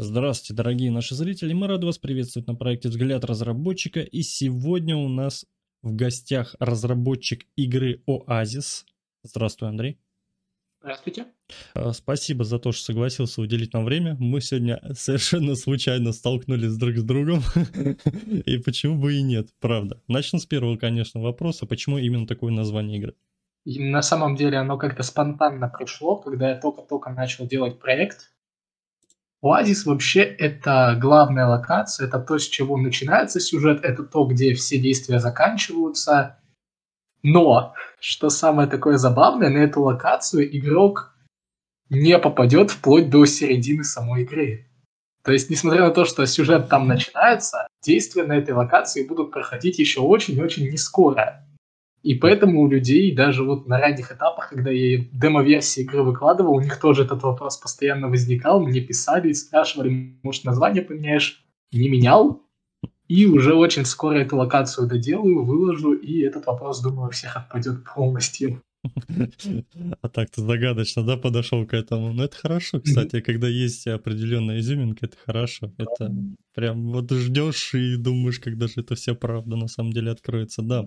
Здравствуйте, дорогие наши зрители. Мы рады вас приветствовать на проекте «Взгляд разработчика». И сегодня у нас в гостях разработчик игры «Оазис». Здравствуй, Андрей. Здравствуйте. А, спасибо за то, что согласился уделить нам время. Мы сегодня совершенно случайно столкнулись друг с другом. И почему бы и нет, правда. Начну с первого, конечно, вопроса. Почему именно такое название игры? И на самом деле оно как-то спонтанно пришло, когда я только-только начал делать проект. Оазис вообще это главная локация, это то, с чего начинается сюжет, это то, где все действия заканчиваются. Но, что самое такое забавное, на эту локацию игрок не попадет вплоть до середины самой игры. То есть, несмотря на то, что сюжет там начинается, действия на этой локации будут проходить еще очень-очень не скоро. И поэтому у людей даже вот на ранних этапах, когда я демо-версии игры выкладывал, у них тоже этот вопрос постоянно возникал, мне писали, спрашивали, может, название поменяешь? Не менял, и уже очень скоро эту локацию доделаю, выложу, и этот вопрос, думаю, у всех отпадет полностью. А так ты загадочно, да, подошел к этому. Ну, это хорошо, кстати, когда есть определенная изюминка, это хорошо. Это прям вот ждешь и думаешь, когда же это вся правда на самом деле откроется, да.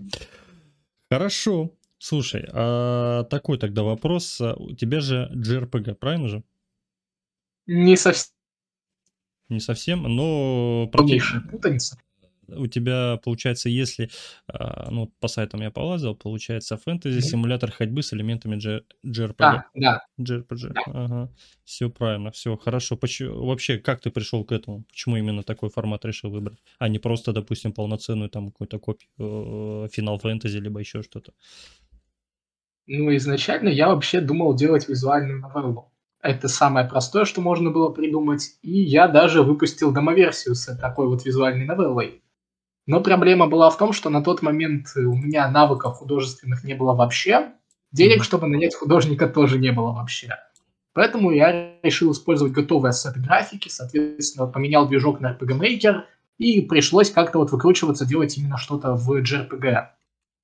Хорошо. Слушай, а такой тогда вопрос. А у тебя же JRPG, правильно же? Не совсем. Не совсем, но... Путаница у тебя получается, если, а, ну, по сайтам я полазил, получается фэнтези-симулятор ходьбы с элементами JRPG. Да, да. JRPG, да. ага. Все правильно, все хорошо. Почему, вообще, как ты пришел к этому? Почему именно такой формат решил выбрать? А не просто, допустим, полноценную там какую-то копию э, Final Fantasy, либо еще что-то? Ну, изначально я вообще думал делать визуальную новеллу. Это самое простое, что можно было придумать. И я даже выпустил домоверсию с такой вот визуальной новеллой. Но проблема была в том, что на тот момент у меня навыков художественных не было вообще, денег, чтобы нанять художника, тоже не было вообще. Поэтому я решил использовать готовые ассеты графики, соответственно, поменял движок на RPG Maker, и пришлось как-то вот выкручиваться, делать именно что-то в JRPG.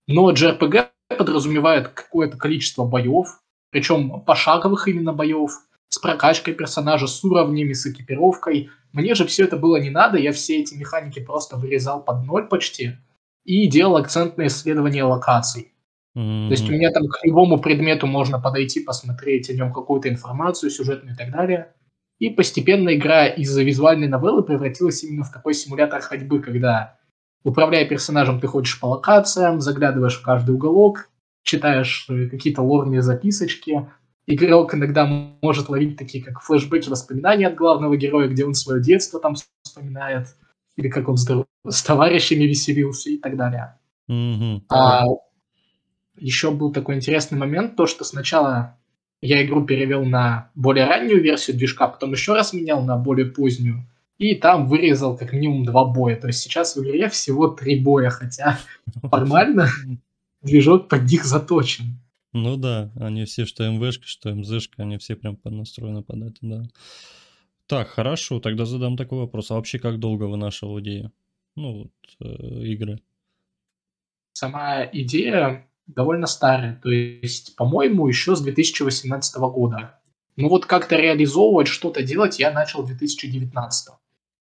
Но JRPG подразумевает какое-то количество боев, причем пошаговых именно боев, с прокачкой персонажа, с уровнями, с экипировкой. Мне же все это было не надо, я все эти механики просто вырезал под ноль почти и делал акцент на исследование локаций. Mm-hmm. То есть у меня там к любому предмету можно подойти, посмотреть о нем какую-то информацию, сюжетную и так далее. И постепенно игра из-за визуальной новеллы превратилась именно в такой симулятор ходьбы, когда, управляя персонажем, ты ходишь по локациям, заглядываешь в каждый уголок, читаешь э, какие-то лорные записочки, игрок иногда может ловить такие, как флешбеки воспоминания от главного героя, где он свое детство там вспоминает, или как он с, с товарищами веселился и так далее. Mm-hmm. А еще был такой интересный момент, то, что сначала я игру перевел на более раннюю версию движка, потом еще раз менял на более позднюю, и там вырезал как минимум два боя. То есть сейчас в игре всего три боя, хотя формально движок под них заточен. Ну да, они все, что МВшка, что МЗшка, они все прям поднастроены под это, да. Так, хорошо, тогда задам такой вопрос. А вообще как долго вынашивал идею? Ну, вот, э, игры. Сама идея довольно старая, то есть, по-моему, еще с 2018 года. Ну вот как-то реализовывать, что-то делать я начал в 2019.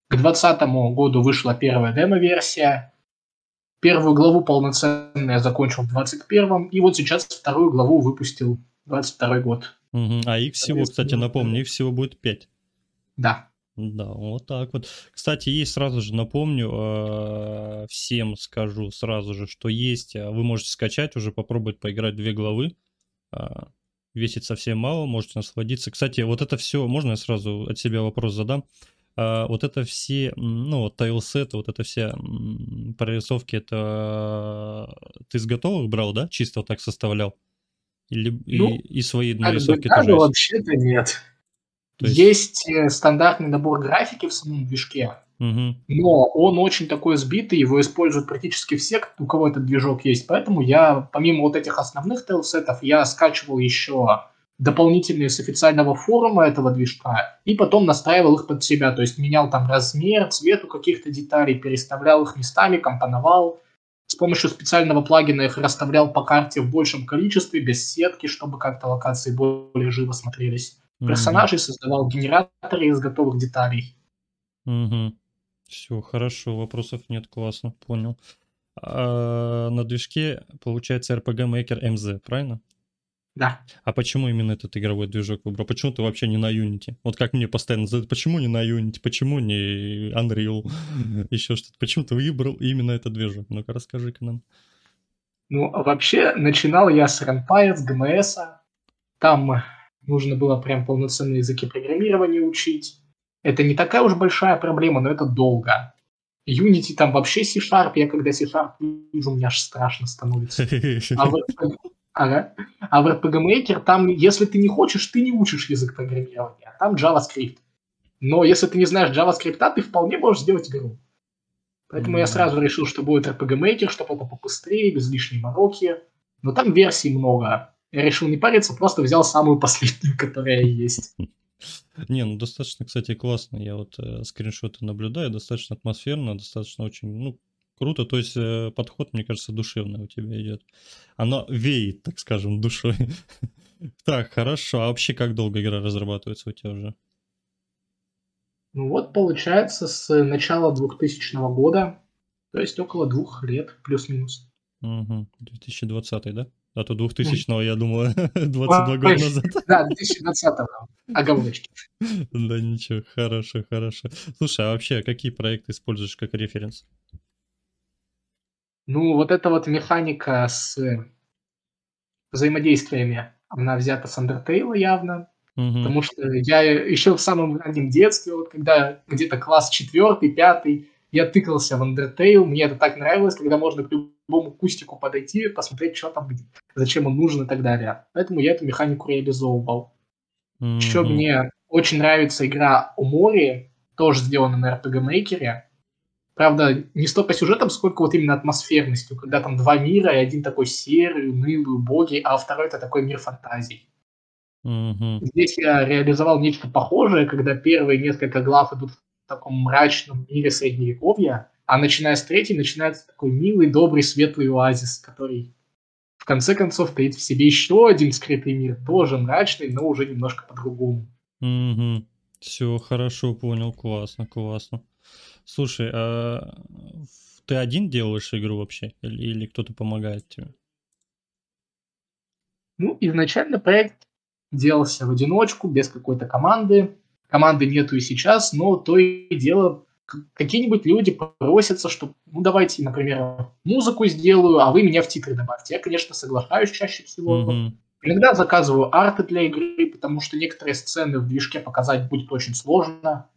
К 2020 году вышла первая демо-версия, Первую главу полноценно я закончил в 21-м, и вот сейчас вторую главу выпустил 22 год. Угу. А их всего, кстати, напомню, их всего будет 5. Да. Да, вот так вот. Кстати, есть сразу же напомню, э, всем скажу сразу же, что есть, э, вы можете скачать, уже попробовать поиграть две главы. Э, весит совсем мало, можете насладиться. Кстати, вот это все, можно я сразу от себя вопрос задам? А, вот это все, ну, вот тайлсеты, вот это все прорисовки, это ты с готовых брал, да? Чисто вот так составлял? Или ну, и, и свои нарисовки тоже есть? вообще-то нет. То есть... есть э, стандартный набор графики в самом движке, угу. но он очень такой сбитый, его используют практически все, у кого этот движок есть. Поэтому я, помимо вот этих основных тейлсетов, я скачивал еще дополнительные с официального форума этого движка, и потом настраивал их под себя, то есть менял там размер, цвет у каких-то деталей, переставлял их местами, компоновал. С помощью специального плагина их расставлял по карте в большем количестве, без сетки, чтобы как-то локации более живо смотрелись. Mm-hmm. Персонажей создавал генераторы из готовых деталей. Угу. Все, хорошо, вопросов нет, классно, понял. А на движке получается RPG Maker MZ, правильно? Да. А почему именно этот игровой движок выбрал? Почему ты вообще не на Unity? Вот как мне постоянно задают, почему не на Unity? Почему не Unreal? Еще что-то. Почему ты выбрал именно этот движок? Ну-ка расскажи-ка нам. Ну, вообще, начинал я с Rampire, с GMS. Там нужно было прям полноценные языки программирования учить. Это не такая уж большая проблема, но это долго. Unity там вообще C-Sharp, я когда C-Sharp вижу, мне аж страшно становится. А в, ага. а в RPG Maker там, если ты не хочешь, ты не учишь язык программирования, а там JavaScript. Но если ты не знаешь JavaScript, ты вполне можешь сделать игру. Поэтому mm-hmm. я сразу решил, что будет RPG Maker, чтобы это побыстрее, без лишней мороки. Но там версий много. Я решил не париться, просто взял самую последнюю, которая есть. Не, ну достаточно, кстати, классно. Я вот э, скриншоты наблюдаю, достаточно атмосферно, достаточно очень, ну, круто. То есть э, подход, мне кажется, душевный у тебя идет. Оно веет, так скажем, душой. Так, хорошо. А вообще как долго игра разрабатывается у тебя уже? Ну вот, получается, с начала 2000 года, то есть около двух лет, плюс-минус. Угу. 2020, да? А то 2000-го, я думал, 22 года назад. Да, 2020-го. Оговорочки. Да ничего, хорошо, хорошо. Слушай, а вообще какие проекты используешь как референс? Ну, вот эта вот механика с взаимодействиями, она взята с Undertale явно. Угу. Потому что я еще в самом раннем детстве, вот когда где-то класс четвертый, пятый, я тыкался в Undertale, мне это так нравилось, когда можно к любому кустику подойти, посмотреть, что там, зачем он нужен и так далее. Поэтому я эту механику реализовывал. Mm-hmm. Еще мне очень нравится игра о море, тоже сделана на RPG Maker. Правда, не столько сюжетом, сколько вот именно атмосферностью, когда там два мира, и один такой серый, унылый, убогий, а второй это такой мир фантазий. Mm-hmm. Здесь я реализовал нечто похожее, когда первые несколько глав идут в таком мрачном мире средневековья, а начиная с третьей начинается такой милый, добрый, светлый оазис, который в конце концов таит в себе еще один скрытый мир, тоже мрачный, но уже немножко по-другому. Угу. Все хорошо, понял, классно, классно. Слушай, а ты один делаешь игру вообще? Или, или кто-то помогает тебе? Ну, изначально проект делался в одиночку, без какой-то команды. Команды нету и сейчас, но то и дело какие-нибудь люди просятся, что, ну, давайте, например, музыку сделаю, а вы меня в титры добавьте. Я, конечно, соглашаюсь чаще всего. Mm-hmm. Иногда заказываю арты для игры, потому что некоторые сцены в движке показать будет очень сложно.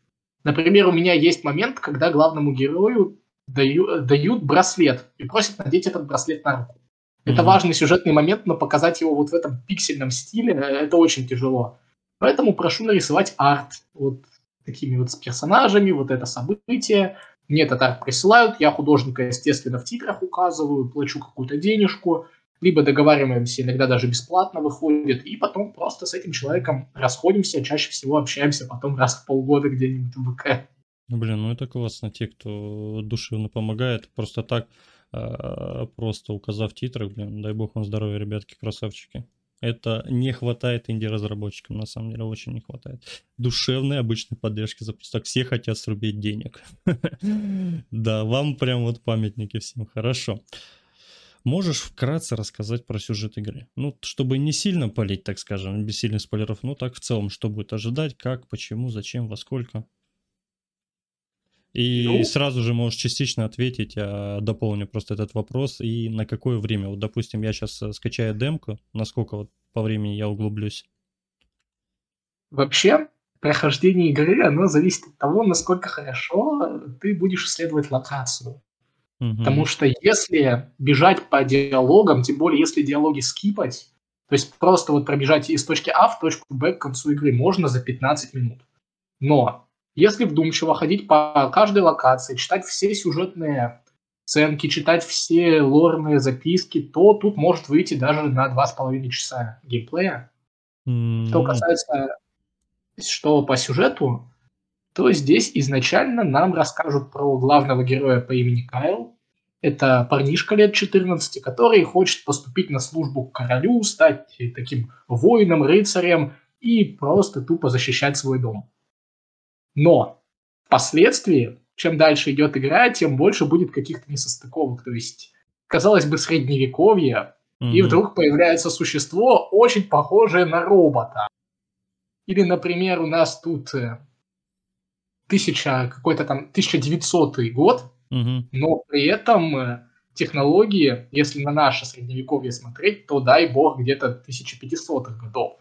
Например, у меня есть момент, когда главному герою даю, дают браслет и просят надеть этот браслет на руку. Mm-hmm. Это важный сюжетный момент, но показать его вот в этом пиксельном стиле э, это очень тяжело. Поэтому прошу нарисовать арт. Вот такими вот с персонажами, вот это событие. Мне это так присылают, я художника, естественно, в титрах указываю, плачу какую-то денежку, либо договариваемся, иногда даже бесплатно выходит, и потом просто с этим человеком расходимся, чаще всего общаемся потом раз в полгода где-нибудь в ВК. Ну, блин, ну это классно, те, кто душевно помогает, просто так, а, просто указав титрах, блин, дай бог вам здоровья, ребятки, красавчики. Это не хватает инди-разработчикам, на самом деле, очень не хватает. Душевной обычной поддержки за так все хотят срубить денег. Да, вам прям вот памятники всем. Хорошо. Можешь вкратце рассказать про сюжет игры? Ну, чтобы не сильно палить, так скажем, без сильных спойлеров, ну так в целом, что будет ожидать, как, почему, зачем, во сколько? И ну, сразу же можешь частично ответить, а дополню просто этот вопрос, и на какое время. Вот, допустим, я сейчас э, скачаю демку, насколько вот по времени я углублюсь? Вообще, прохождение игры, оно зависит от того, насколько хорошо ты будешь исследовать локацию. Угу. Потому что если бежать по диалогам, тем более если диалоги скипать, то есть просто вот пробежать из точки А в точку Б к концу игры можно за 15 минут. Но если вдумчиво ходить по каждой локации, читать все сюжетные сценки, читать все лорные записки, то тут может выйти даже на два с половиной часа геймплея. Mm-hmm. Что касается, что по сюжету, то здесь изначально нам расскажут про главного героя по имени Кайл. Это парнишка лет 14, который хочет поступить на службу к королю, стать таким воином, рыцарем и просто тупо защищать свой дом. Но впоследствии, чем дальше идет игра, тем больше будет каких-то несостыковок. То есть, казалось бы, средневековье, mm-hmm. и вдруг появляется существо, очень похожее на робота. Или, например, у нас тут э, тысяча, какой-то там 1900 год, mm-hmm. но при этом э, технологии, если на наше средневековье смотреть, то дай бог где-то 1500-х годов.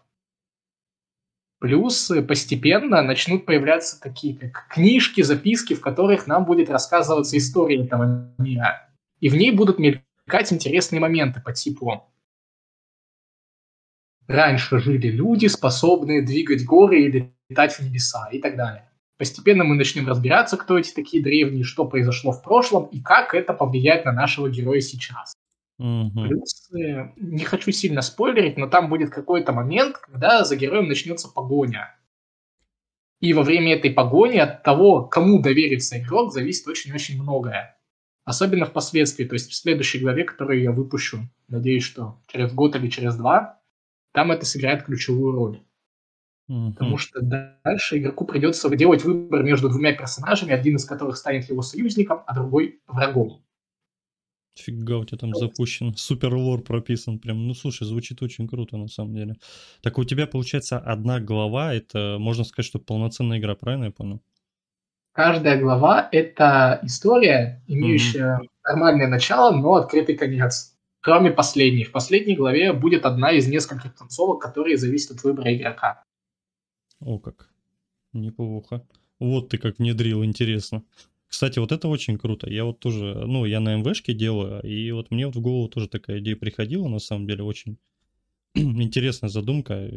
Плюс э, постепенно начнут появляться такие как книжки, записки, в которых нам будет рассказываться история этого мира. И в ней будут мелькать интересные моменты по типу «Раньше жили люди, способные двигать горы и летать в небеса» и так далее. Постепенно мы начнем разбираться, кто эти такие древние, что произошло в прошлом и как это повлияет на нашего героя сейчас. Угу. Плюс, э, не хочу сильно спойлерить, но там будет какой-то момент, когда за героем начнется погоня. И во время этой погони от того, кому доверится игрок, зависит очень-очень многое. Особенно впоследствии, то есть в следующей главе, которую я выпущу, надеюсь, что через год или через два, там это сыграет ключевую роль. Mm-hmm. Потому что дальше игроку придется делать выбор между двумя персонажами, один из которых станет его союзником, а другой врагом. Фига у тебя там запущен. Супер лор прописан. Прям, ну слушай, звучит очень круто на самом деле. Так у тебя получается одна глава, это можно сказать, что полноценная игра, правильно я понял? Каждая глава — это история, имеющая mm-hmm. нормальное начало, но открытый конец. Кроме последней. В последней главе будет одна из нескольких концовок, которые зависят от выбора игрока. О как. Неплохо. Вот ты как внедрил, интересно. Кстати, вот это очень круто. Я вот тоже, ну, я на МВшке делаю, и вот мне вот в голову тоже такая идея приходила, на самом деле, очень интересная задумка.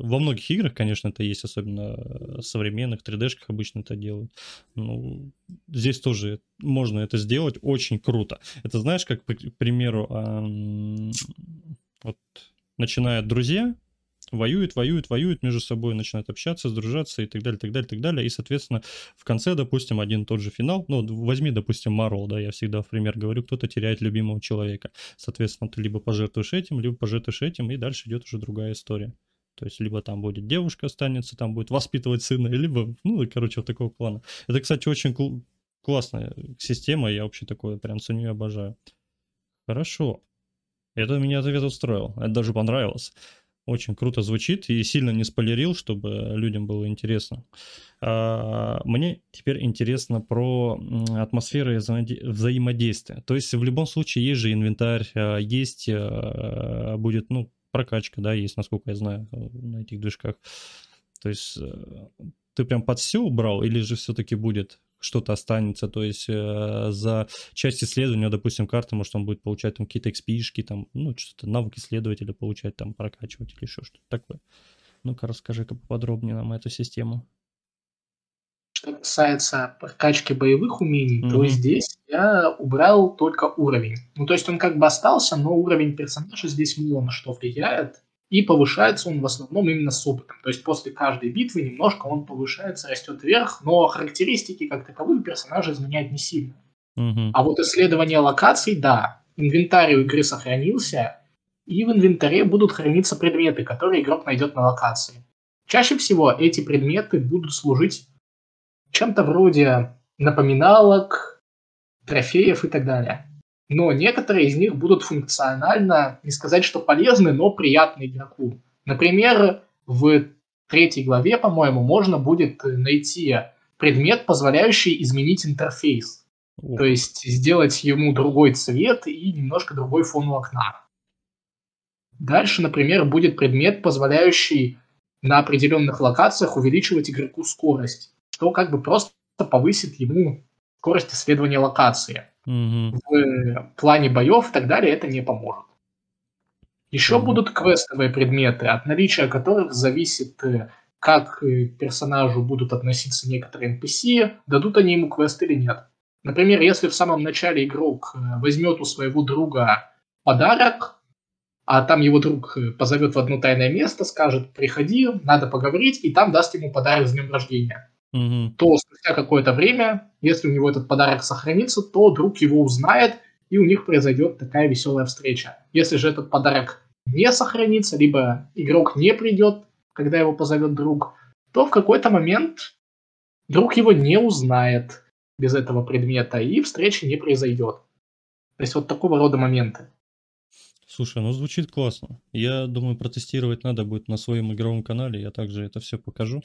Во многих играх, конечно, это есть, особенно современных, 3D-шках обычно это делают. Ну, здесь тоже можно это сделать очень круто. Это знаешь, как, к примеру, вот начинают друзья, воюют, воюют, воюют между собой, начинают общаться, сдружаться и так далее, так далее, так далее. И, соответственно, в конце, допустим, один тот же финал, ну, возьми, допустим, Марвел, да, я всегда в пример говорю, кто-то теряет любимого человека. Соответственно, ты либо пожертвуешь этим, либо пожертвуешь этим, и дальше идет уже другая история. То есть, либо там будет девушка останется, там будет воспитывать сына, либо, ну, короче, вот такого плана. Это, кстати, очень кл- классная система, я вообще такое прям ценю и обожаю. Хорошо. Это меня ответ устроил, это даже понравилось. Очень круто звучит и сильно не спойлерил, чтобы людям было интересно. А, мне теперь интересно про атмосферу взаимодействия. То есть в любом случае есть же инвентарь, а, есть а, будет, ну, прокачка, да, есть, насколько я знаю, на этих движках. То есть э, ты прям под все убрал или же все-таки будет что-то останется, то есть э, за часть исследования, допустим, карты, может, он будет получать там какие-то XP-шки, там, ну, что-то навык исследователя получать, там, прокачивать или еще что-то такое. Ну-ка, расскажи-ка поподробнее нам эту систему. Что касается прокачки боевых умений, mm-hmm. то здесь я убрал только уровень. Ну, то есть он как бы остался, но уровень персонажа здесь мало на что влияет. И повышается он в основном именно с опытом. То есть после каждой битвы немножко он повышается, растет вверх, но характеристики как таковые персонажа изменяют не сильно. Угу. А вот исследование локаций, да, инвентарь у игры сохранился, и в инвентаре будут храниться предметы, которые игрок найдет на локации. Чаще всего эти предметы будут служить чем-то вроде напоминалок, трофеев и так далее но некоторые из них будут функционально, не сказать, что полезны, но приятны игроку. Например, в третьей главе, по-моему, можно будет найти предмет, позволяющий изменить интерфейс. О. То есть сделать ему другой цвет и немножко другой фон у окна. Дальше, например, будет предмет, позволяющий на определенных локациях увеличивать игроку скорость, что как бы просто повысит ему скорость исследования локации угу. в плане боев и так далее это не поможет. Еще угу. будут квестовые предметы, от наличия которых зависит, э, как э, персонажу будут относиться некоторые NPC, дадут они ему квест или нет. Например, если в самом начале игрок э, возьмет у своего друга подарок, а там его друг позовет в одно тайное место, скажет, приходи, надо поговорить, и там даст ему подарок с днем рождения угу. то спустя какое-то время, если у него этот подарок сохранится, то друг его узнает, и у них произойдет такая веселая встреча. Если же этот подарок не сохранится, либо игрок не придет, когда его позовет друг, то в какой-то момент друг его не узнает без этого предмета, и встречи не произойдет. То есть вот такого рода моменты. Слушай, ну звучит классно. Я думаю, протестировать надо будет на своем игровом канале. Я также это все покажу,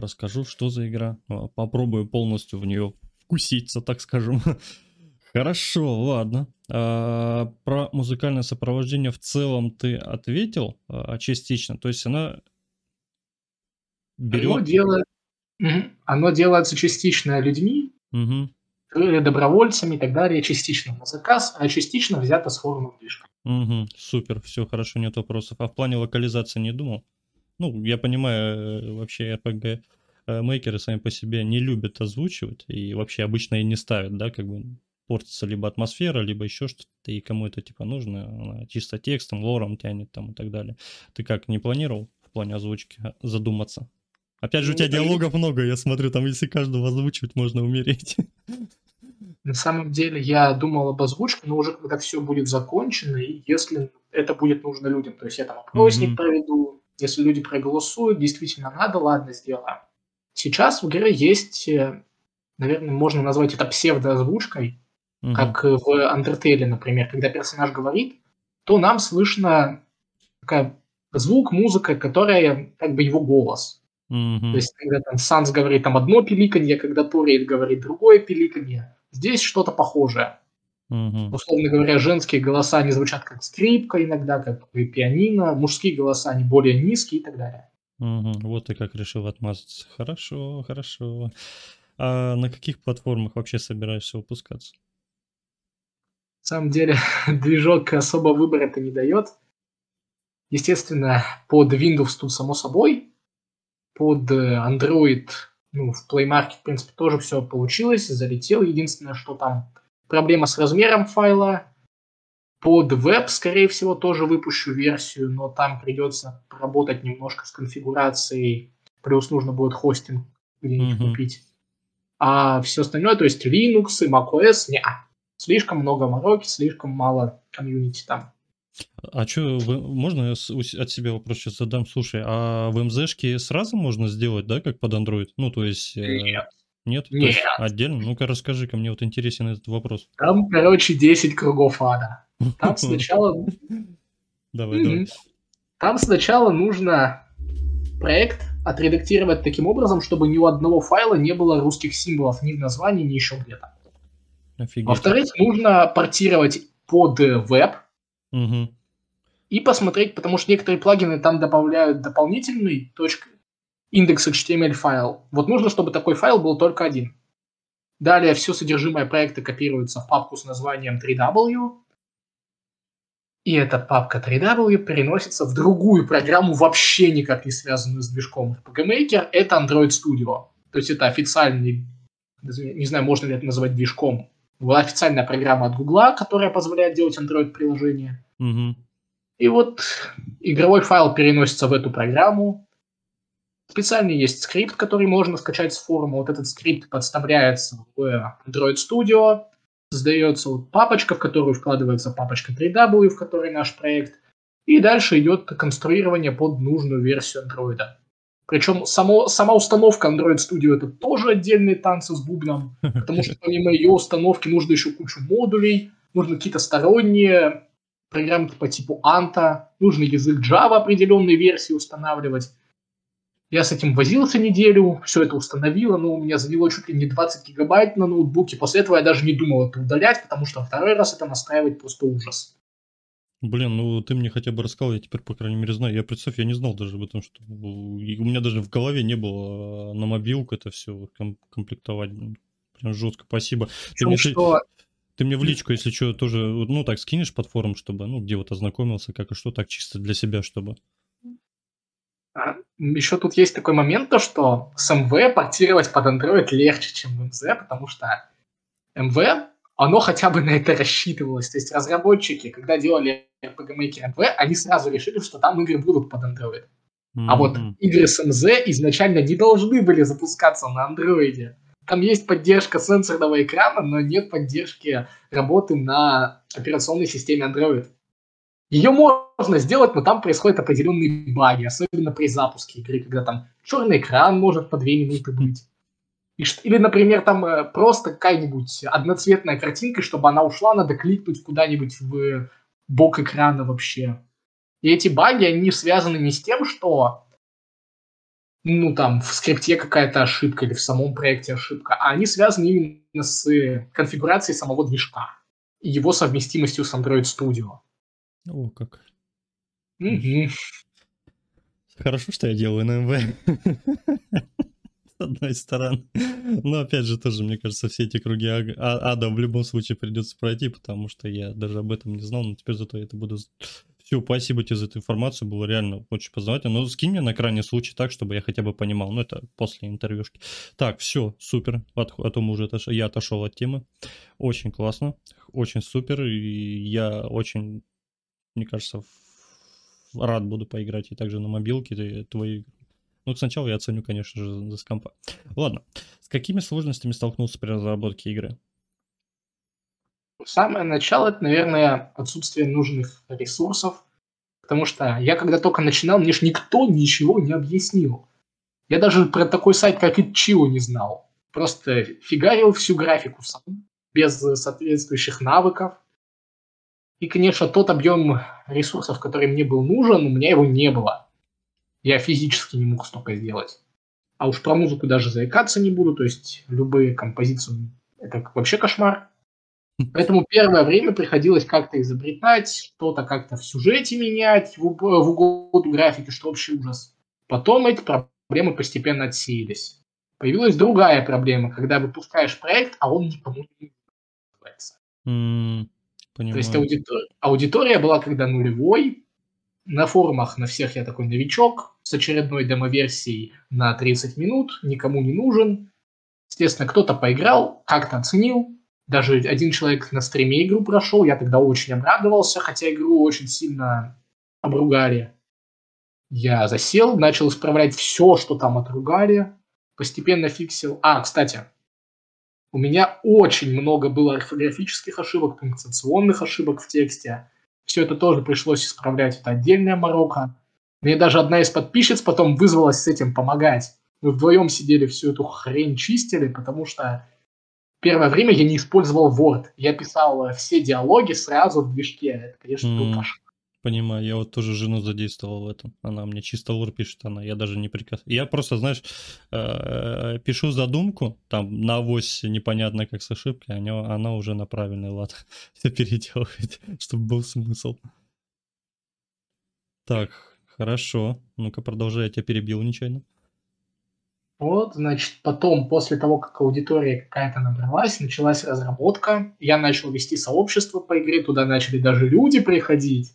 расскажу, что за игра. А, попробую полностью в нее вкуситься, так скажем. Хорошо, ладно. А, про музыкальное сопровождение в целом ты ответил а, частично. То есть она берет... Оно, делает... Оно делается частично людьми, угу. добровольцами и так далее, частично на заказ, а частично взято с форума движка. Угу, супер, все хорошо, нет вопросов. А в плане локализации не думал? Ну, я понимаю, э, вообще RPG э, мейкеры сами по себе не любят озвучивать и вообще обычно и не ставят, да, как бы портится либо атмосфера, либо еще что-то, и кому это типа нужно, она чисто текстом, лором тянет там и так далее. Ты как, не планировал в плане озвучки а, задуматься? Опять же, у тебя ну, диалогов много, я смотрю, там если каждого озвучивать, можно умереть. На самом деле я думал об озвучке, но уже когда все будет закончено, и если это будет нужно людям, то есть я там опросник mm-hmm. проведу, если люди проголосуют, действительно надо, ладно, сделаем. Сейчас в игре есть, э, наверное, можно назвать это псевдоозвучкой, mm-hmm. как в Undertale, например, когда персонаж говорит, то нам слышно такая звук, музыка, которая как бы его голос. Mm-hmm. То есть, когда там Санс говорит там одно пиликанье, когда Торейд говорит другое пиликанье, Здесь что-то похожее. Угу. Условно говоря, женские голоса, они звучат как скрипка иногда, как и пианино, мужские голоса, они более низкие и так далее. Угу. Вот ты как решил отмазаться. Хорошо, хорошо. А на каких платформах вообще собираешься выпускаться? На самом деле, движок особо выбора это не дает. Естественно, под Windows тут само собой, под Android ну, в Play Market, в принципе, тоже все получилось, залетел. Единственное, что там проблема с размером файла. Под веб, скорее всего, тоже выпущу версию, но там придется поработать немножко с конфигурацией. Плюс нужно будет хостинг где-нибудь mm-hmm. купить. А все остальное, то есть Linux и macOS, не, слишком много мороки, слишком мало комьюнити там. А что, можно я от себя вопрос сейчас задам? Слушай, а в МЗшке сразу можно сделать, да, как под Android? Ну, то есть... Э, нет. Нет? Нет. отдельно? Ну-ка расскажи-ка, мне вот интересен этот вопрос. Там, короче, 10 кругов ада. Там сначала... Давай, давай. Там сначала нужно проект отредактировать таким образом, чтобы ни у одного файла не было русских символов ни в названии, ни еще где-то. Во-вторых, нужно портировать под веб, Угу. И посмотреть, потому что некоторые плагины там добавляют дополнительный точка, индекс HTML файл. Вот нужно, чтобы такой файл был только один. Далее все содержимое проекта копируется в папку с названием 3W. И эта папка 3W переносится в другую программу, вообще никак не связанную с движком RPG Maker. Это Android Studio. То есть это официальный, не знаю, можно ли это назвать движком, была официальная программа от Гугла, которая позволяет делать Android-приложение. Угу. И вот игровой файл переносится в эту программу. Специальный есть скрипт, который можно скачать с форума. Вот этот скрипт подставляется в Android Studio. Создается вот папочка, в которую вкладывается папочка 3W, в которой наш проект. И дальше идет конструирование под нужную версию Android. Причем само, сама установка Android Studio это тоже отдельные танцы с бубном, потому что помимо ее установки нужно еще кучу модулей, нужно какие-то сторонние программки по типу Anta, нужно язык Java определенной версии устанавливать. Я с этим возился неделю, все это установило, но у меня заняло чуть ли не 20 гигабайт на ноутбуке. После этого я даже не думал это удалять, потому что второй раз это настраивать просто ужас. Блин, ну ты мне хотя бы рассказал, я теперь, по крайней мере, знаю. Я, представь, я не знал даже об этом, что у меня даже в голове не было а, на мобилку это все комплектовать. Прям жестко, спасибо. Ты мне, что... ты мне в личку, если что, тоже, ну, так скинешь под форум, чтобы, ну, где вот ознакомился, как и что, так чисто для себя, чтобы... А, еще тут есть такой момент, то, что с MV портировать под Android легче, чем в MZ, потому что MV оно хотя бы на это рассчитывалось. То есть разработчики, когда делали RPG Maker MV, они сразу решили, что там игры будут под Android. Mm-hmm. А вот игры с MZ изначально не должны были запускаться на Android. Там есть поддержка сенсорного экрана, но нет поддержки работы на операционной системе Android. Ее можно сделать, но там происходят определенные баги, особенно при запуске игры, когда там черный экран может по две минуты быть или, например, там э, просто какая-нибудь одноцветная картинка, чтобы она ушла, надо кликнуть куда-нибудь в бок экрана вообще. И эти баги, они связаны не с тем, что ну, там, в скрипте какая-то ошибка или в самом проекте ошибка, а они связаны именно с конфигурацией самого движка и его совместимостью с Android Studio. О, как. Угу. Хорошо, что я делаю на МВ. С одной стороны. Но опять же, тоже, мне кажется, все эти круги а, ада в любом случае придется пройти, потому что я даже об этом не знал, но теперь зато я это буду все, спасибо тебе за эту информацию, было реально очень познавательно. Но скинь мне на крайний случай так, чтобы я хотя бы понимал. Ну, это после интервьюшки. Так, все, супер. От, а то мы уже отош... я отошел от темы. Очень классно, очень супер. И я очень, мне кажется, рад буду поиграть и также на мобилке твои ну, сначала я оценю, конечно же, за компа. Ладно. С какими сложностями столкнулся при разработке игры? Самое начало это, наверное, отсутствие нужных ресурсов, потому что я когда только начинал, мне же никто ничего не объяснил. Я даже про такой сайт, как Itch.io не знал. Просто фигарил всю графику сам, без соответствующих навыков. И, конечно, тот объем ресурсов, который мне был нужен, у меня его не было. Я физически не мог столько сделать. А уж про музыку даже заикаться не буду, то есть любые композиции это вообще кошмар. Поэтому первое время приходилось как-то изобретать, что-то как-то в сюжете менять в, в угоду графики, что вообще ужас. Потом эти проблемы постепенно отсеялись. Появилась другая проблема, когда выпускаешь проект, а он никому не называется. Mm, То есть аудитория, аудитория была когда нулевой. На форумах на всех я такой новичок с очередной демо-версией на 30 минут, никому не нужен. Естественно, кто-то поиграл, как-то оценил, даже один человек на стриме игру прошел, я тогда очень обрадовался, хотя игру очень сильно обругали. Я засел, начал исправлять все, что там отругали, постепенно фиксил. А, кстати, у меня очень много было орфографических ошибок, пунктуационных ошибок в тексте. Все это тоже пришлось исправлять, это отдельная морока. Мне даже одна из подписчиц потом вызвалась с этим помогать. Мы вдвоем сидели всю эту хрень чистили, потому что первое время я не использовал Word. Я писал э, все диалоги сразу в движке. Это, конечно, mm, был кошмар. Понимаю, я вот тоже жену задействовал в этом. Она мне чисто Word пишет, она, я даже не прикас. Я просто, знаешь, э, пишу задумку, там на авось непонятно как с ошибкой, а она уже на правильный лад все переделывает, чтобы был смысл. Так, хорошо. Ну-ка, продолжай, я тебя перебил нечаянно. Вот, значит, потом, после того, как аудитория какая-то набралась, началась разработка, я начал вести сообщество по игре, туда начали даже люди приходить.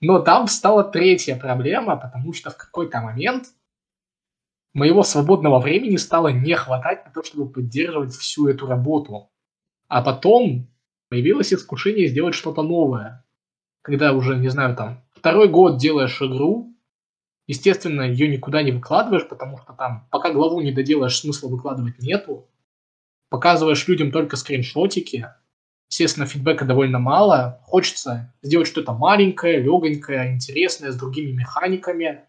Но там встала третья проблема, потому что в какой-то момент моего свободного времени стало не хватать на то, чтобы поддерживать всю эту работу. А потом появилось искушение сделать что-то новое. Когда уже, не знаю, там, второй год делаешь игру, Естественно, ее никуда не выкладываешь, потому что там, пока главу не доделаешь, смысла выкладывать нету. Показываешь людям только скриншотики. Естественно, фидбэка довольно мало. Хочется сделать что-то маленькое, легонькое, интересное, с другими механиками.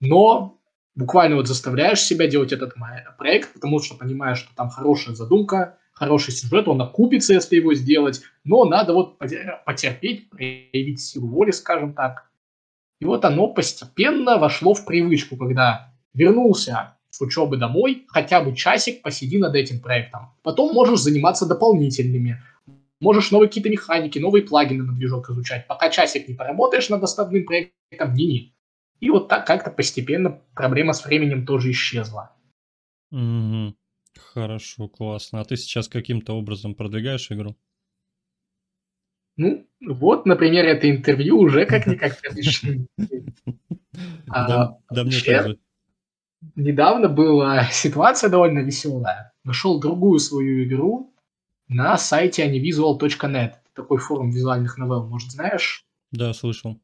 Но буквально вот заставляешь себя делать этот проект, потому что понимаешь, что там хорошая задумка, хороший сюжет, он окупится, если его сделать, но надо вот потерпеть, проявить силу воли, скажем так, и вот оно постепенно вошло в привычку, когда вернулся с учебы домой, хотя бы часик посиди над этим проектом. Потом можешь заниматься дополнительными. Можешь новые какие-то механики, новые плагины на движок изучать. Пока часик не поработаешь над основным проектом, не не. И вот так как-то постепенно проблема с временем тоже исчезла. Угу. Хорошо, классно. А ты сейчас каким-то образом продвигаешь игру? Ну, вот, например, это интервью уже как-никак. Да, да мне тоже. Недавно была ситуация довольно веселая. Нашел другую свою игру на сайте anivisual.net. Такой форум визуальных новелл, может, знаешь? Да, слышал.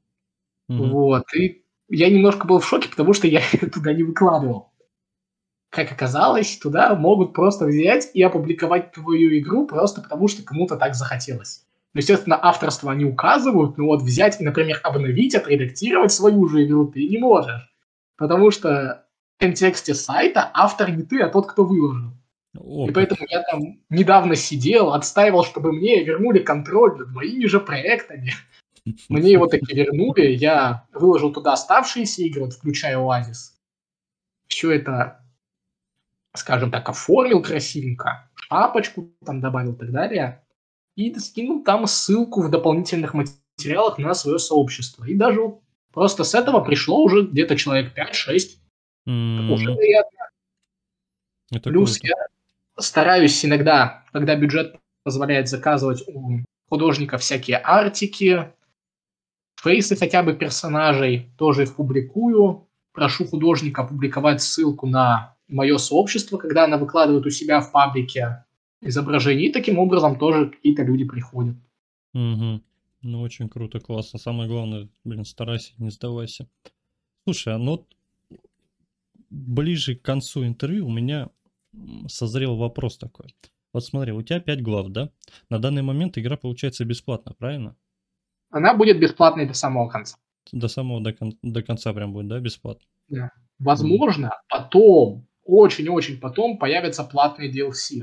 Вот, и я немножко был в шоке, потому что я туда не выкладывал. Как оказалось, туда могут просто взять и опубликовать твою игру просто потому, что кому-то так захотелось. Ну, естественно, авторство они указывают, но вот взять и, например, обновить, отредактировать свою же игру ты не можешь. Потому что в контексте сайта автор не ты, а тот, кто выложил. О, и поэтому я там недавно сидел, отстаивал, чтобы мне вернули контроль над моими же проектами. Мне его таки вернули, я выложил туда оставшиеся игры, вот, включая Оазис. Все это, скажем так, оформил красивенько, шапочку там добавил и так далее. И скинул там ссылку в дополнительных материалах на свое сообщество. И даже просто с этого пришло уже где-то человек 5-6. Mm-hmm. Уже приятно. Это Плюс круто. я стараюсь иногда, когда бюджет позволяет заказывать у художников всякие артики, фейсы хотя бы персонажей, тоже их публикую. Прошу художника публиковать ссылку на мое сообщество, когда она выкладывает у себя в паблике изображение, и таким образом тоже какие-то люди приходят. Угу. Ну, очень круто, классно. Самое главное, блин, старайся, не сдавайся. Слушай, а ну ближе к концу интервью у меня созрел вопрос такой. Вот смотри, у тебя 5 глав, да? На данный момент игра получается бесплатно, правильно? Она будет бесплатной до самого конца. До самого, до, кон- до конца прям будет, да, бесплатно? Да. Возможно, mm. потом, очень-очень потом появятся платные DLC.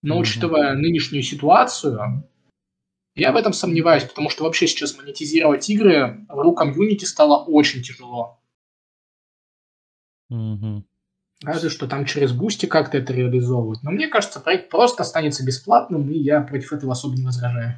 Но mm-hmm. учитывая нынешнюю ситуацию, я в этом сомневаюсь, потому что вообще сейчас монетизировать игры в ру комьюнити стало очень тяжело. Mm-hmm. Разве что там через Boosty как-то это реализовывают. Но мне кажется, проект просто останется бесплатным, и я против этого особо не возражаю.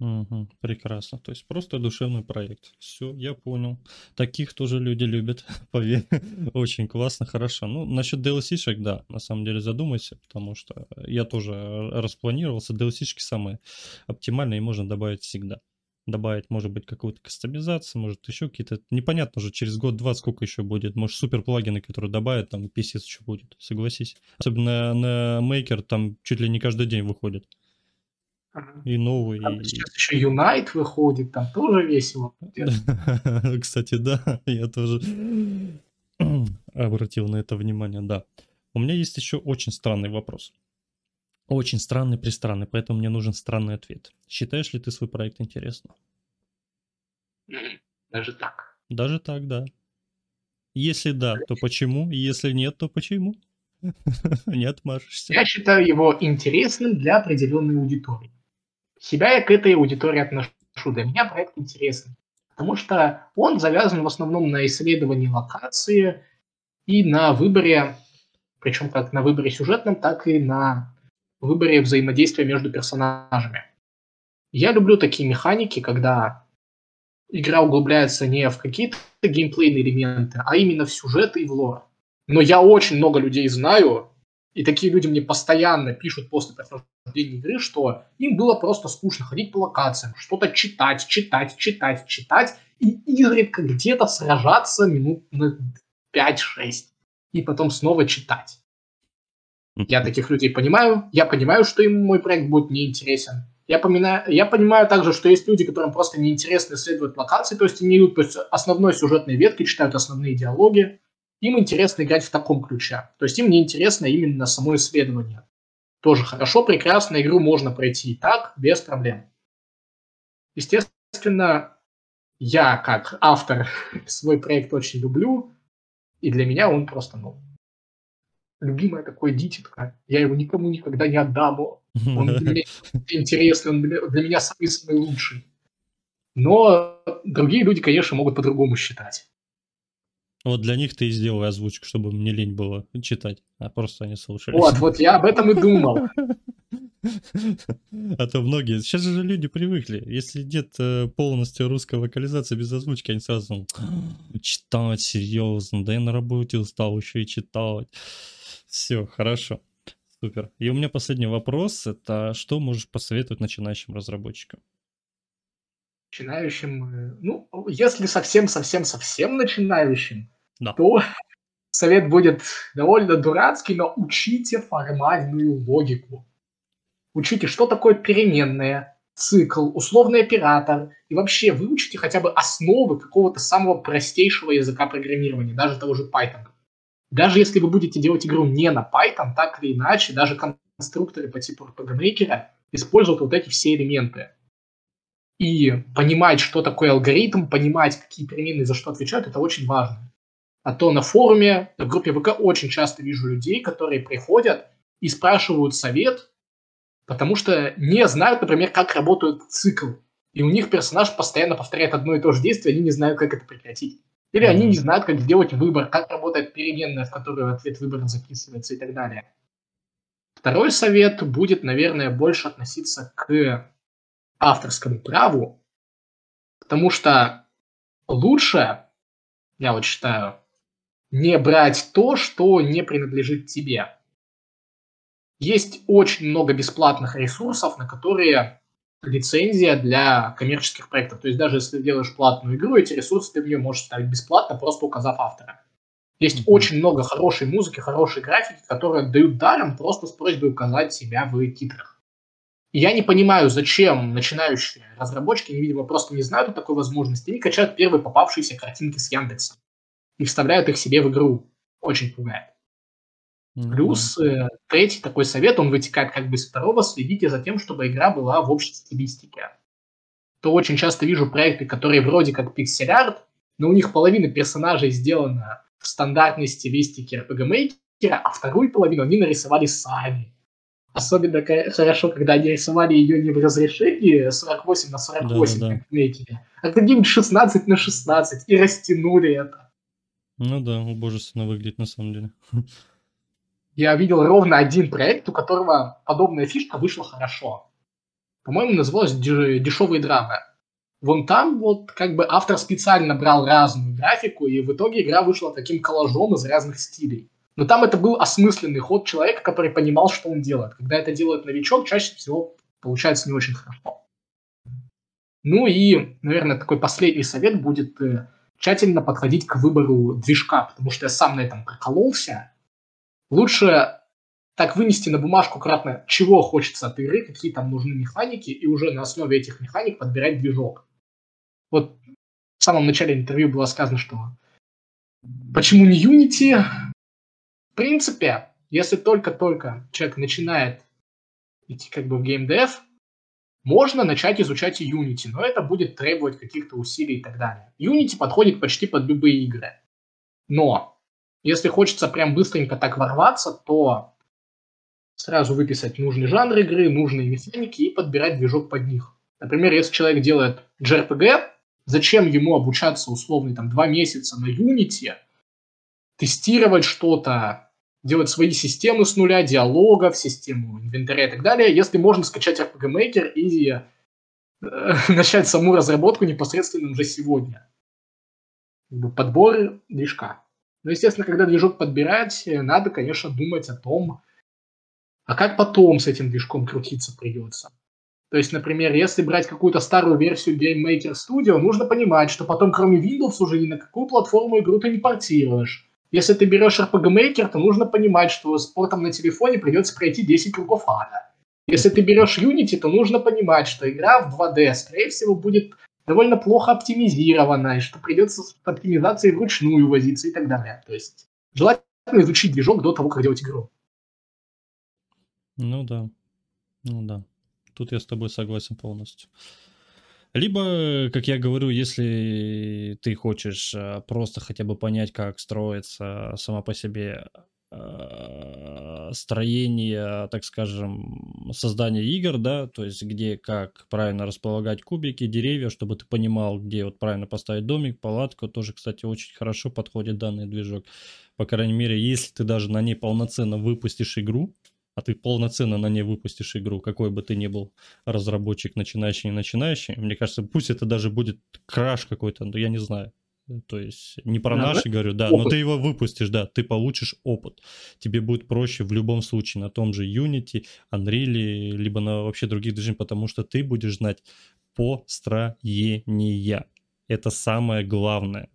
Угу, прекрасно. То есть просто душевный проект. Все, я понял. Таких тоже люди любят, поверь. Очень классно, хорошо. Ну, насчет DLC -шек, да, на самом деле задумайся, потому что я тоже распланировался. DLC -шки самые оптимальные, можно добавить всегда добавить, может быть, какую-то кастомизацию, может, еще какие-то... Непонятно уже через год-два сколько еще будет. Может, супер плагины, которые добавят, там, писец еще будет, согласись. Особенно на Maker там чуть ли не каждый день выходит. Ага. И новый. Там и... сейчас еще Unite выходит, там тоже весело. Кстати, да, я тоже обратил на это внимание, да. У меня есть еще очень странный вопрос. Очень странный, пристранный, поэтому мне нужен странный ответ. Считаешь ли ты свой проект интересным? Даже так. Даже так, да. Если да, то почему? Если нет, то почему? Не отмажешься. Я считаю его интересным для определенной аудитории. Себя я к этой аудитории отношу. Для меня проект интересный. Потому что он завязан в основном на исследовании локации и на выборе, причем как на выборе сюжетном, так и на выборе взаимодействия между персонажами. Я люблю такие механики, когда игра углубляется не в какие-то геймплейные элементы, а именно в сюжет и в лор. Но я очень много людей знаю, и такие люди мне постоянно пишут после прохождения игры, что им было просто скучно ходить по локациям, что-то читать, читать, читать, читать, и изредка где-то сражаться минут на 5-6, и потом снова читать. Я таких людей понимаю. Я понимаю, что им мой проект будет неинтересен. Я, поминаю, я понимаю также, что есть люди, которым просто неинтересно исследовать локации, то есть они идут по основной сюжетной ветке, читают основные диалоги. Им интересно играть в таком ключе. То есть им неинтересно именно само исследование. Тоже хорошо, прекрасно, игру можно пройти и так, без проблем. Естественно, я как автор свой проект очень люблю, и для меня он просто, ну, любимое такое дитятка. Я его никому никогда не отдам. Он для меня интересный, он для, меня самый, самый лучший. Но другие люди, конечно, могут по-другому считать. Вот для них ты и сделал озвучку, чтобы мне лень было читать, а просто они слушали. Вот, вот я об этом и думал. А то многие... Сейчас же люди привыкли. Если нет э, полностью русской вокализации без озвучки, они сразу читать серьезно. Да я на работе устал еще и читать. Все, хорошо. Супер. И у меня последний вопрос. Это что можешь посоветовать начинающим разработчикам? Начинающим, э, ну, если совсем-совсем-совсем начинающим, да. то совет будет довольно дурацкий, но учите формальную логику. Учите, что такое переменная, цикл, условный оператор, и вообще выучите хотя бы основы какого-то самого простейшего языка программирования, даже того же Python. Даже если вы будете делать игру не на Python, так или иначе, даже конструкторы по типу RPG Maker используют вот эти все элементы. И понимать, что такое алгоритм, понимать, какие переменные за что отвечают, это очень важно. А то на форуме, в группе ВК очень часто вижу людей, которые приходят и спрашивают совет, потому что не знают, например, как работает цикл. И у них персонаж постоянно повторяет одно и то же действие, они не знают, как это прекратить. Или они не знают, как сделать выбор, как работает переменная, в которую ответ выбора записывается и так далее. Второй совет будет, наверное, больше относиться к авторскому праву, потому что лучше, я вот считаю, не брать то, что не принадлежит тебе. Есть очень много бесплатных ресурсов, на которые лицензия для коммерческих проектов. То есть даже если ты делаешь платную игру, эти ресурсы ты в нее можешь ставить бесплатно, просто указав автора. Есть mm-hmm. очень много хорошей музыки, хорошей графики, которые дают даром просто с просьбой указать себя в титрах. И я не понимаю, зачем начинающие разработчики, видимо, просто не знают о такой возможности, они качают первые попавшиеся картинки с Яндекса и вставляют их себе в игру. Очень пугает. Плюс э, третий такой совет, он вытекает как бы из второго, следите за тем, чтобы игра была в общей стилистике. То очень часто вижу проекты, которые вроде как пиксель-арт, но у них половина персонажей сделана в стандартной стилистике RPG-мейкера, а вторую половину они нарисовали сами. Особенно хорошо, когда они рисовали ее не в разрешении 48 на 48, да, да, как в а где-нибудь 16 на 16, и растянули это. Ну да, убожественно выглядит на самом деле. я видел ровно один проект, у которого подобная фишка вышла хорошо. По-моему, называлась «Дешевые драмы». Вон там вот как бы автор специально брал разную графику, и в итоге игра вышла таким коллажом из разных стилей. Но там это был осмысленный ход человека, который понимал, что он делает. Когда это делает новичок, чаще всего получается не очень хорошо. Ну и, наверное, такой последний совет будет э, тщательно подходить к выбору движка, потому что я сам на этом прокололся. Lучше так вынести на бумажку кратно, чего хочется от игры, какие там нужны механики, и уже на основе этих механик подбирать движок. Вот в самом начале интервью было сказано, что почему не Unity? В принципе, если только-только человек начинает идти как бы в геймдев, можно начать изучать и Unity, но это будет требовать каких-то усилий и так далее. Unity подходит почти под любые игры. Но если хочется прям быстренько так ворваться, то сразу выписать нужный жанр игры, нужные механики и подбирать движок под них. Например, если человек делает JRPG, зачем ему обучаться условно там два месяца на Unity, тестировать что-то, делать свои системы с нуля, диалогов, систему инвентаря и так далее, если можно скачать RPG Maker и э, начать саму разработку непосредственно уже сегодня. Подбор движка. Но, естественно, когда движок подбирать, э, надо, конечно, думать о том, а как потом с этим движком крутиться придется. То есть, например, если брать какую-то старую версию Game Maker Studio, нужно понимать, что потом кроме Windows уже ни на какую платформу игру ты не портируешь. Если ты берешь RPG Maker, то нужно понимать, что с портом на телефоне придется пройти 10 кругов ада. Если ты берешь Unity, то нужно понимать, что игра в 2D, скорее всего, будет довольно плохо оптимизировано, и что придется с оптимизацией вручную возиться и так далее. То есть желательно изучить движок до того, как делать игру. Ну да, ну да. Тут я с тобой согласен полностью. Либо, как я говорю, если ты хочешь э, просто хотя бы понять, как строится сама по себе строение, так скажем, создания игр, да, то есть где как правильно располагать кубики, деревья, чтобы ты понимал, где вот правильно поставить домик, палатку, тоже, кстати, очень хорошо подходит данный движок. По крайней мере, если ты даже на ней полноценно выпустишь игру, а ты полноценно на ней выпустишь игру, какой бы ты ни был разработчик, начинающий, не начинающий, мне кажется, пусть это даже будет краш какой-то, но я не знаю, то есть не про да, наши говорю, да, опыт. но ты его выпустишь, да, ты получишь опыт. Тебе будет проще в любом случае на том же Unity, Unreal, либо на вообще других движениях, потому что ты будешь знать построения. Это самое главное.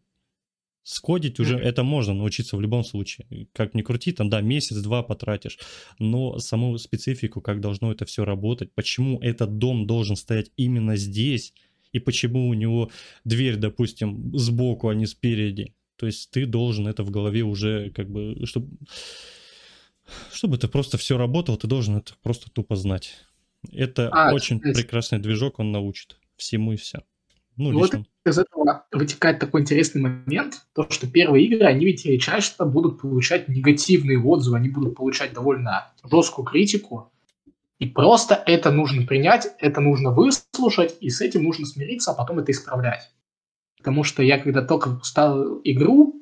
Скодить уже это можно научиться в любом случае. Как ни крути, там, да, месяц-два потратишь. Но саму специфику, как должно это все работать, почему этот дом должен стоять именно здесь, и почему у него дверь, допустим, сбоку, а не спереди. То есть ты должен это в голове уже как бы, чтобы, чтобы это просто все работало, ты должен это просто тупо знать. Это а, очень есть... прекрасный движок, он научит всему и вся. Ну, Вот лично. из этого вытекает такой интересный момент, то, что первые игры, они ведь часто будут получать негативные отзывы, они будут получать довольно жесткую критику, и просто это нужно принять, это нужно выслушать, и с этим нужно смириться, а потом это исправлять. Потому что я когда только выпускал игру,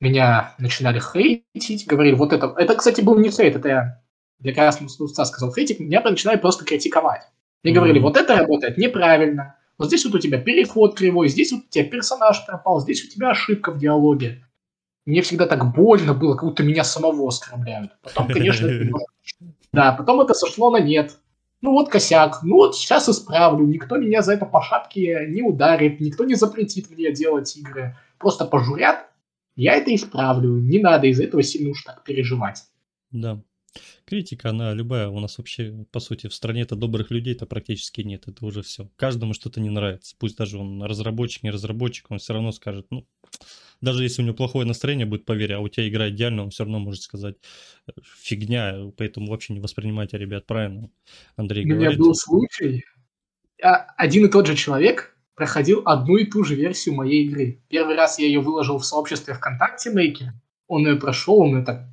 меня начинали хейтить, говорили, вот это... Это, кстати, был не хейт, это я для красного словца сказал хейтить, меня начинали просто критиковать. Мне говорили, Мгм. вот это работает неправильно, вот здесь вот у тебя переход кривой, здесь вот у тебя персонаж пропал, здесь у тебя ошибка в диалоге. Мне всегда так больно было, как будто меня самого оскорбляют. Потом, конечно, да, потом это сошло на нет. Ну вот косяк, ну вот сейчас исправлю, никто меня за это по шапке не ударит, никто не запретит мне делать игры, просто пожурят, я это исправлю, не надо из-за этого сильно уж так переживать. Да. Критика, она любая. У нас вообще, по сути, в стране-то добрых людей-то практически нет. Это уже все. Каждому что-то не нравится. Пусть даже он разработчик, не разработчик, он все равно скажет, ну, даже если у него плохое настроение будет, поверь, а у тебя игра идеально, он все равно может сказать э, фигня, поэтому вообще не воспринимайте, ребят, правильно. Андрей У меня был случай, а, один и тот же человек проходил одну и ту же версию моей игры. Первый раз я ее выложил в сообществе ВКонтакте Maker, он ее прошел, он это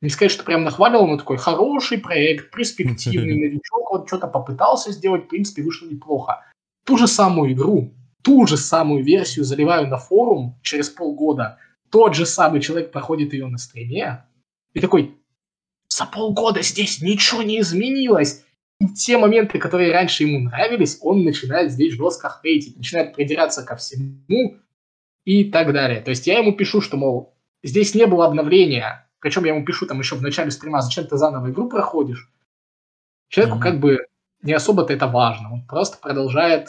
не сказать, что прям нахвалил, но такой хороший проект, перспективный новичок, вот что-то попытался сделать, в принципе, вышло неплохо. Ту же самую игру, ту же самую версию заливаю на форум через полгода, тот же самый человек проходит ее на стриме, и такой, за полгода здесь ничего не изменилось. И те моменты, которые раньше ему нравились, он начинает здесь жестко хейтить, начинает придираться ко всему и так далее. То есть я ему пишу, что, мол, здесь не было обновления, причем я ему пишу там еще в начале стрима, зачем ты заново игру проходишь. Человеку Мгм. как бы не особо-то это важно, он просто продолжает,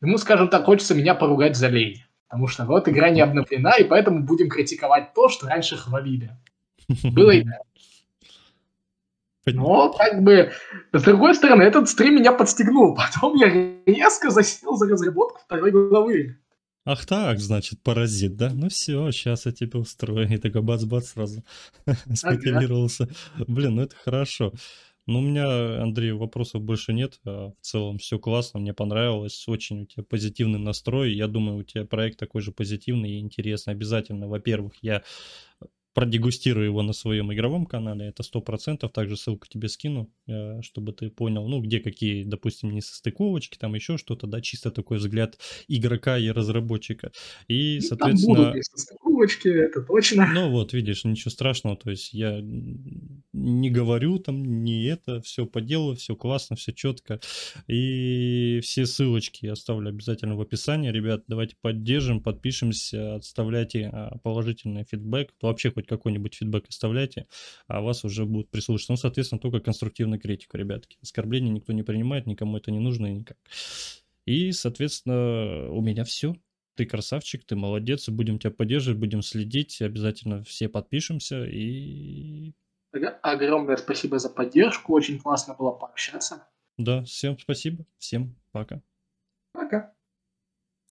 ему, скажем так, хочется меня поругать за лень. Потому что вот игра не обновлена, и поэтому будем критиковать то, что раньше хвалили. Было и. Но, как бы, с другой стороны, этот стрим меня подстегнул. Потом я резко засел за разработку второй главы. Ах так, значит, паразит, да? Ну все, сейчас я тебя устрою. И такой бац-бац сразу спекулировался. Блин, ну это хорошо. Ну, у меня, Андрей, вопросов больше нет. А, В целом все классно, мне понравилось. Очень у тебя позитивный настрой. Я думаю, у тебя проект такой же позитивный и интересный. Обязательно, во-первых, я продегустирую его на своем игровом канале, это сто процентов. Также ссылку тебе скину, э, чтобы ты понял, ну, где какие, допустим, несостыковочки, там еще что-то, да, чисто такой взгляд игрока и разработчика. И, Ну, Там соответственно... будут несостыковочки, это точно. Ну вот, видишь, ничего страшного, то есть я не говорю там, не это, все по делу, все классно, все четко. И все ссылочки я оставлю обязательно в описании. Ребят, давайте поддержим, подпишемся, оставляйте а, положительный фидбэк, вообще хоть какой-нибудь фидбэк оставляйте, а вас уже будут прислушаться. Ну, соответственно, только конструктивную критику, ребятки. Оскорбления никто не принимает, никому это не нужно и никак. И, соответственно, у меня все. Ты красавчик, ты молодец, будем тебя поддерживать, будем следить, обязательно все подпишемся и Ог- Огромное спасибо за поддержку, очень классно было пообщаться. да, всем спасибо, всем пока. Пока.